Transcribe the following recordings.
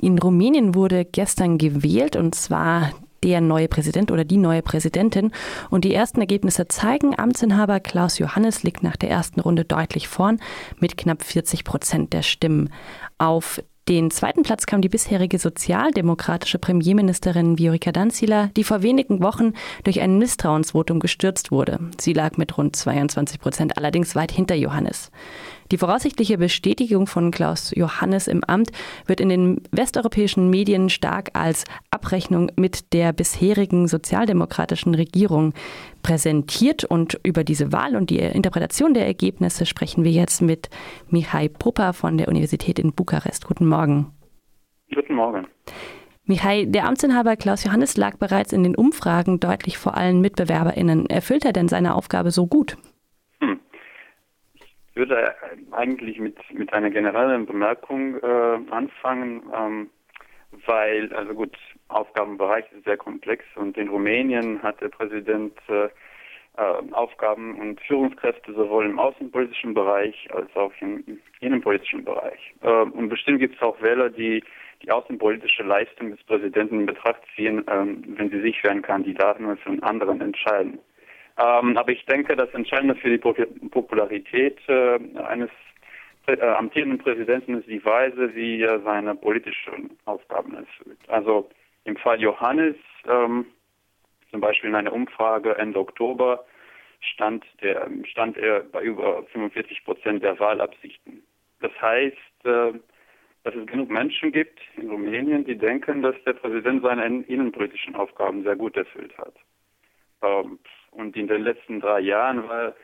In Rumänien wurde gestern gewählt und zwar der neue Präsident oder die neue Präsidentin. Und die ersten Ergebnisse zeigen, Amtsinhaber Klaus Johannes liegt nach der ersten Runde deutlich vorn mit knapp 40 Prozent der Stimmen. Auf den zweiten Platz kam die bisherige sozialdemokratische Premierministerin Viorica Danzila, die vor wenigen Wochen durch ein Misstrauensvotum gestürzt wurde. Sie lag mit rund 22 Prozent allerdings weit hinter Johannes. Die voraussichtliche Bestätigung von Klaus Johannes im Amt wird in den westeuropäischen Medien stark als Abrechnung mit der bisherigen sozialdemokratischen Regierung präsentiert. Und über diese Wahl und die Interpretation der Ergebnisse sprechen wir jetzt mit Mihai Popa von der Universität in Bukarest. Guten Morgen. Guten Morgen. Mihai, der Amtsinhaber Klaus Johannes lag bereits in den Umfragen deutlich vor allen MitbewerberInnen. Erfüllt er denn seine Aufgabe so gut? Würde eigentlich mit, mit einer generellen Bemerkung äh, anfangen, ähm, weil, also gut, Aufgabenbereich ist sehr komplex und in Rumänien hat der Präsident äh, äh, Aufgaben und Führungskräfte sowohl im außenpolitischen Bereich als auch im innenpolitischen Bereich. Äh, und bestimmt gibt es auch Wähler, die die außenpolitische Leistung des Präsidenten in Betracht ziehen, ähm, wenn sie sich für einen Kandidaten oder für einen anderen entscheiden. Ähm, aber ich denke, das Entscheidende für die Popularität äh, eines äh, amtierenden Präsidenten ist die Weise, wie er seine politischen Aufgaben erfüllt. Also im Fall Johannes, ähm, zum Beispiel in einer Umfrage Ende Oktober, stand, der, stand er bei über 45 Prozent der Wahlabsichten. Das heißt, äh, dass es genug Menschen gibt in Rumänien, die denken, dass der Präsident seine innenpolitischen Aufgaben sehr gut erfüllt hat. Ähm, und in den letzten drei Jahren war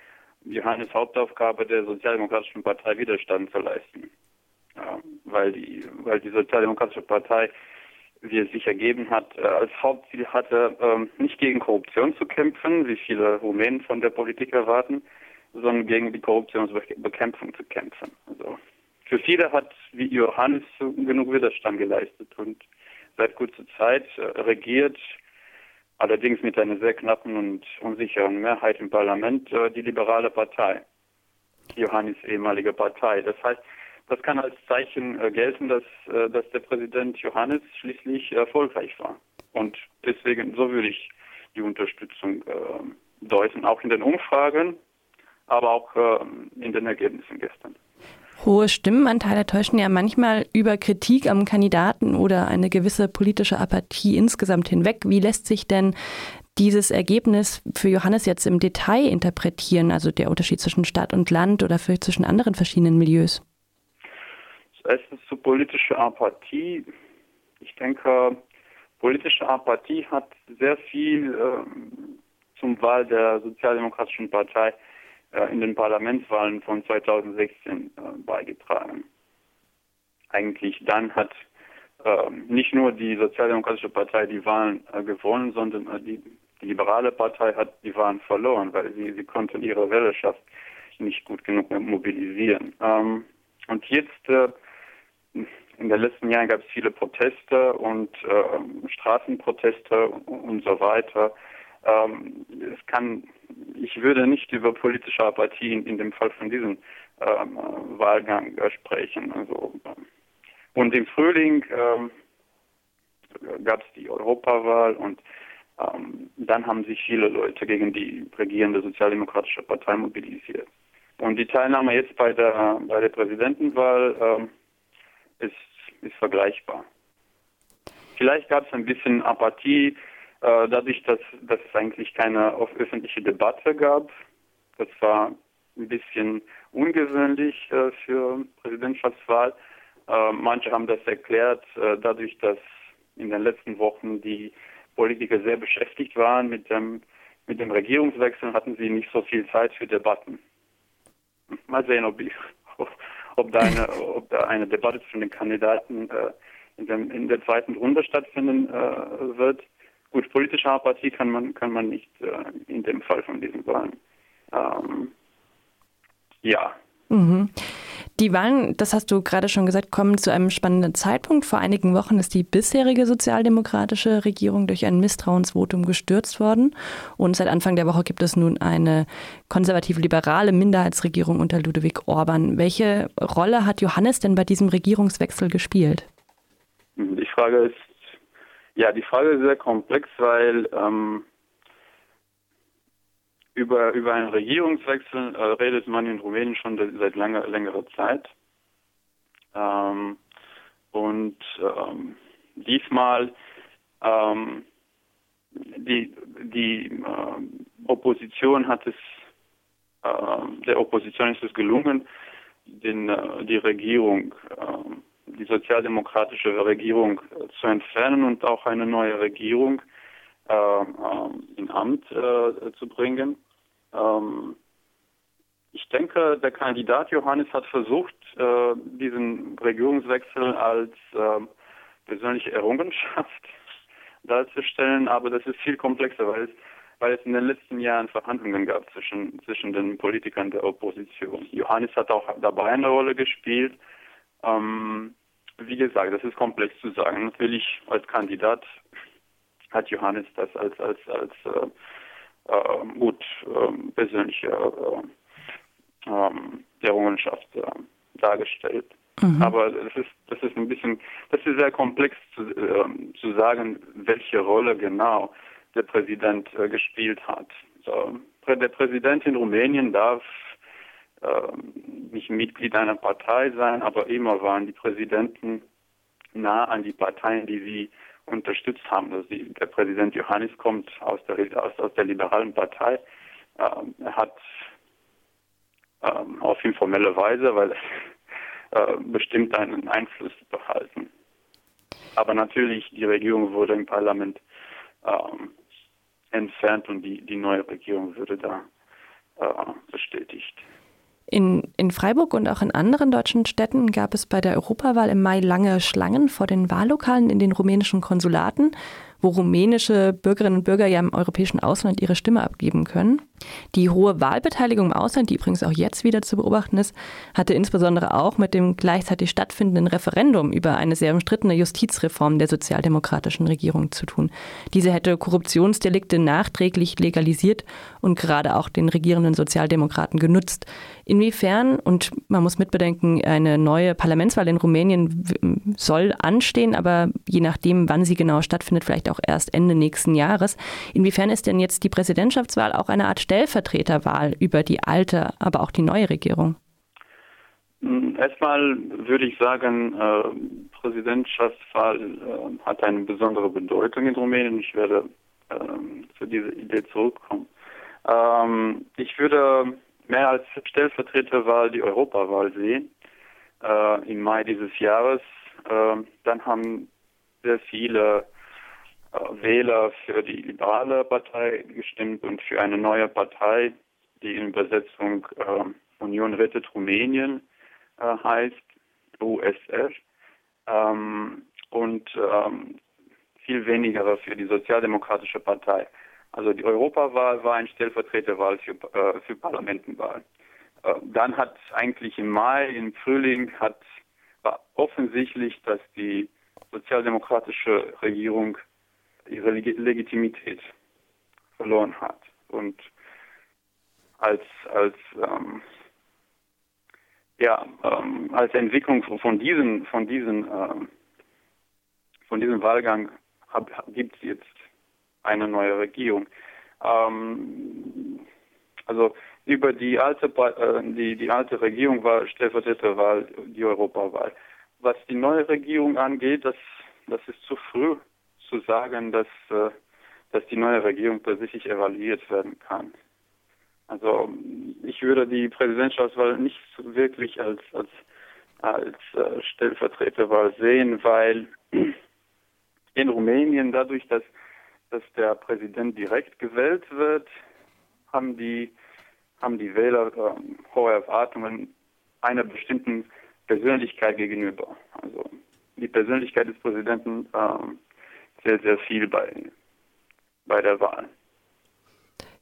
Johannes Hauptaufgabe der Sozialdemokratischen Partei Widerstand zu leisten. Ja, weil, die, weil die Sozialdemokratische Partei, wie es sich ergeben hat, äh, als Hauptziel hatte, ähm, nicht gegen Korruption zu kämpfen, wie viele Rumänen von der Politik erwarten, sondern gegen die Korruptionsbekämpfung zu kämpfen. Also für viele hat wie Johannes genug Widerstand geleistet und seit kurzer Zeit äh, regiert allerdings mit einer sehr knappen und unsicheren Mehrheit im Parlament äh, die liberale Partei, Johannes ehemalige Partei. Das heißt, das kann als Zeichen äh, gelten, dass, äh, dass der Präsident Johannes schließlich erfolgreich war. Und deswegen, so würde ich die Unterstützung deuten, auch in den Umfragen, aber auch in den Ergebnissen gestern. Hohe Stimmenanteile täuschen ja manchmal über Kritik am Kandidaten oder eine gewisse politische Apathie insgesamt hinweg. Wie lässt sich denn dieses Ergebnis für Johannes jetzt im Detail interpretieren, also der Unterschied zwischen Stadt und Land oder vielleicht zwischen anderen verschiedenen Milieus? Erstens zu politischer Apathie. Ich denke, politische Apathie hat sehr viel äh, zum Wahl der Sozialdemokratischen Partei in den Parlamentswahlen von 2016 äh, beigetragen. Eigentlich dann hat äh, nicht nur die Sozialdemokratische Partei die Wahlen gewonnen, sondern die, die, liberale Partei hat die Wahlen verloren, weil sie, sie konnten ihre Wählerschaft nicht gut genug mobilisieren. Ähm, und jetzt in den letzten Jahren gab es viele Proteste und äh, Straßenproteste und, und so weiter. Ähm, es kann ich würde nicht über politische Apathie in dem Fall von diesem ähm, Wahlgang äh, sprechen. Also, ähm, und im Frühling ähm, gab es die Europawahl und ähm, dann haben sich viele Leute gegen die regierende Sozialdemokratische Partei mobilisiert. Und die Teilnahme jetzt bei der bei der Präsidentenwahl ähm, ist, ist vergleichbar. Vielleicht gab es ein bisschen Apathie dadurch, dass, dass es eigentlich keine öffentliche Debatte gab. Das war ein bisschen ungewöhnlich äh, für Präsidentschaftswahl. Äh, manche haben das erklärt, äh, dadurch, dass in den letzten Wochen die Politiker sehr beschäftigt waren mit dem, mit dem Regierungswechsel, hatten sie nicht so viel Zeit für Debatten. Mal sehen, ob, ich, ob, da, eine, ob da eine Debatte zwischen den Kandidaten äh, in, dem, in der zweiten Runde stattfinden äh, wird. Gut, politische Apathie kann man, kann man nicht äh, in dem Fall von diesen Wahlen. Ähm, ja. Mhm. Die Wahlen, das hast du gerade schon gesagt, kommen zu einem spannenden Zeitpunkt. Vor einigen Wochen ist die bisherige sozialdemokratische Regierung durch ein Misstrauensvotum gestürzt worden. Und seit Anfang der Woche gibt es nun eine konservativ-liberale Minderheitsregierung unter Ludwig Orban. Welche Rolle hat Johannes denn bei diesem Regierungswechsel gespielt? Die Frage ist, ja, die Frage ist sehr komplex, weil ähm, über, über einen Regierungswechsel äh, redet man in Rumänien schon seit langer, längerer Zeit. Ähm, und ähm, diesmal ähm, die, die äh, Opposition hat es, äh, der Opposition ist es gelungen, den, äh, die Regierung, äh, die sozialdemokratische Regierung äh, zu entfernen und auch eine neue Regierung äh, in Amt zu bringen. Ähm, ich denke, der Kandidat Johannes hat versucht, diesen Regierungswechsel als persönliche Errungenschaft darzustellen, aber das ist viel komplexer, weil es, weil es in den letzten Jahren Verhandlungen gab zwischen, zwischen den Politikern der Opposition. Johannes hat auch dabei eine Rolle gespielt. Ähm, wie gesagt, das ist komplex zu sagen. Natürlich als Kandidat hat Johannes das als als als äh, äh, gut äh, persönliche äh, ähm, Errungenschaft äh, dargestellt. Mhm. Aber das ist, das ist ein bisschen, das ist sehr komplex zu, äh, zu sagen, welche Rolle genau der Präsident äh, gespielt hat. So, der Präsident in Rumänien darf nicht Mitglied einer Partei sein, aber immer waren die Präsidenten nah an die Parteien, die sie unterstützt haben. Also die, der Präsident Johannes kommt aus der, aus, aus der liberalen Partei. Ähm, er hat ähm, auf informelle Weise, weil äh, bestimmt einen Einfluss behalten. Aber natürlich, die Regierung wurde im Parlament ähm, entfernt und die, die neue Regierung würde da äh, bestätigt. In, in Freiburg und auch in anderen deutschen Städten gab es bei der Europawahl im Mai lange Schlangen vor den Wahllokalen in den rumänischen Konsulaten wo rumänische Bürgerinnen und Bürger ja im europäischen Ausland ihre Stimme abgeben können. Die hohe Wahlbeteiligung im Ausland, die übrigens auch jetzt wieder zu beobachten ist, hatte insbesondere auch mit dem gleichzeitig stattfindenden Referendum über eine sehr umstrittene Justizreform der sozialdemokratischen Regierung zu tun. Diese hätte Korruptionsdelikte nachträglich legalisiert und gerade auch den regierenden Sozialdemokraten genutzt. Inwiefern, und man muss mitbedenken, eine neue Parlamentswahl in Rumänien soll anstehen, aber je nachdem, wann sie genau stattfindet, vielleicht auch auch erst Ende nächsten Jahres. Inwiefern ist denn jetzt die Präsidentschaftswahl auch eine Art Stellvertreterwahl über die alte, aber auch die neue Regierung? Hm, erstmal würde ich sagen, äh, Präsidentschaftswahl äh, hat eine besondere Bedeutung in Rumänien. Ich werde äh, zu dieser Idee zurückkommen. Ähm, ich würde mehr als Stellvertreterwahl die Europawahl sehen äh, im Mai dieses Jahres. Äh, dann haben sehr viele Wähler für die liberale Partei gestimmt und für eine neue Partei, die in Übersetzung äh, Union Rettet Rumänien äh, heißt, USR. Ähm, und ähm, viel weniger für die Sozialdemokratische Partei. Also die Europawahl war ein Stellvertreterwahl für, äh, für Parlamentenwahl. Äh, dann hat eigentlich im Mai, im Frühling, hat, war offensichtlich, dass die sozialdemokratische Regierung ihre Legitimität verloren hat. Und als, als, ähm, ja, ähm, als Entwicklung von diesem, von diesem, ähm, von diesem Wahlgang gibt es jetzt eine neue Regierung. Ähm, also über die alte, äh, die, die alte Regierung war Stellvertreterwahl, die Europawahl. Was die neue Regierung angeht, das, das ist zu früh zu sagen, dass, äh, dass die neue Regierung tatsächlich evaluiert werden kann. Also ich würde die Präsidentschaftswahl nicht wirklich als, als, als äh, Stellvertreterwahl sehen, weil in Rumänien dadurch, dass, dass der Präsident direkt gewählt wird, haben die, haben die Wähler äh, hohe Erwartungen einer bestimmten Persönlichkeit gegenüber. Also die Persönlichkeit des Präsidenten äh, sehr, sehr viel bei, bei der Wahl.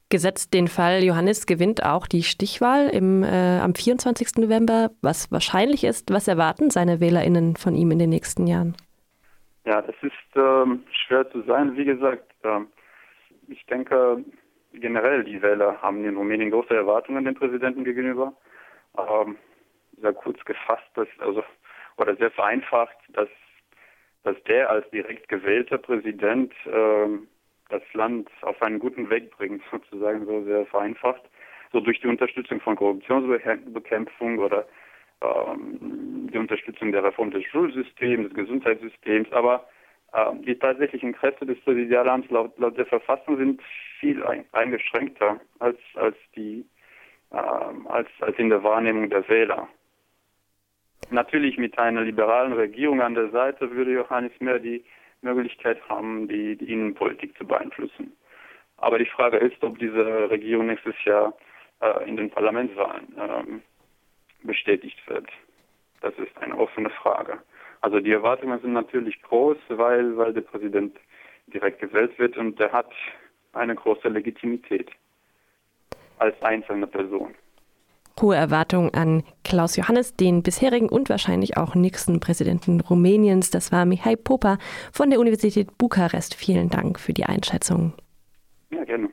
Gesetzt den Fall, Johannes gewinnt auch die Stichwahl im, äh, am 24. November, was wahrscheinlich ist. Was erwarten seine WählerInnen von ihm in den nächsten Jahren? Ja, das ist ähm, schwer zu sagen. Wie gesagt, ähm, ich denke, generell die Wähler haben in Rumänien große Erwartungen dem Präsidenten gegenüber. Ähm, sehr kurz gefasst, dass, also, oder sehr vereinfacht, dass dass der als direkt gewählter Präsident äh, das Land auf einen guten Weg bringt, sozusagen so sehr vereinfacht, so durch die Unterstützung von Korruptionsbekämpfung oder ähm, die Unterstützung der Reform des Schulsystems, des Gesundheitssystems, aber äh, die tatsächlichen Kräfte des Präsidialamts laut, laut der Verfassung sind viel eingeschränkter als, als, die, äh, als, als in der Wahrnehmung der Wähler. Natürlich mit einer liberalen Regierung an der Seite würde Johannes mehr die Möglichkeit haben, die, die Innenpolitik zu beeinflussen. Aber die Frage ist, ob diese Regierung nächstes Jahr äh, in den Parlamentswahlen ähm, bestätigt wird. Das ist eine offene Frage. Also die Erwartungen sind natürlich groß, weil, weil der Präsident direkt gewählt wird und der hat eine große Legitimität als einzelne Person. Hohe Erwartungen an Klaus Johannes, den bisherigen und wahrscheinlich auch nächsten Präsidenten Rumäniens. Das war Mihai Popa von der Universität Bukarest. Vielen Dank für die Einschätzung. Ja, gerne.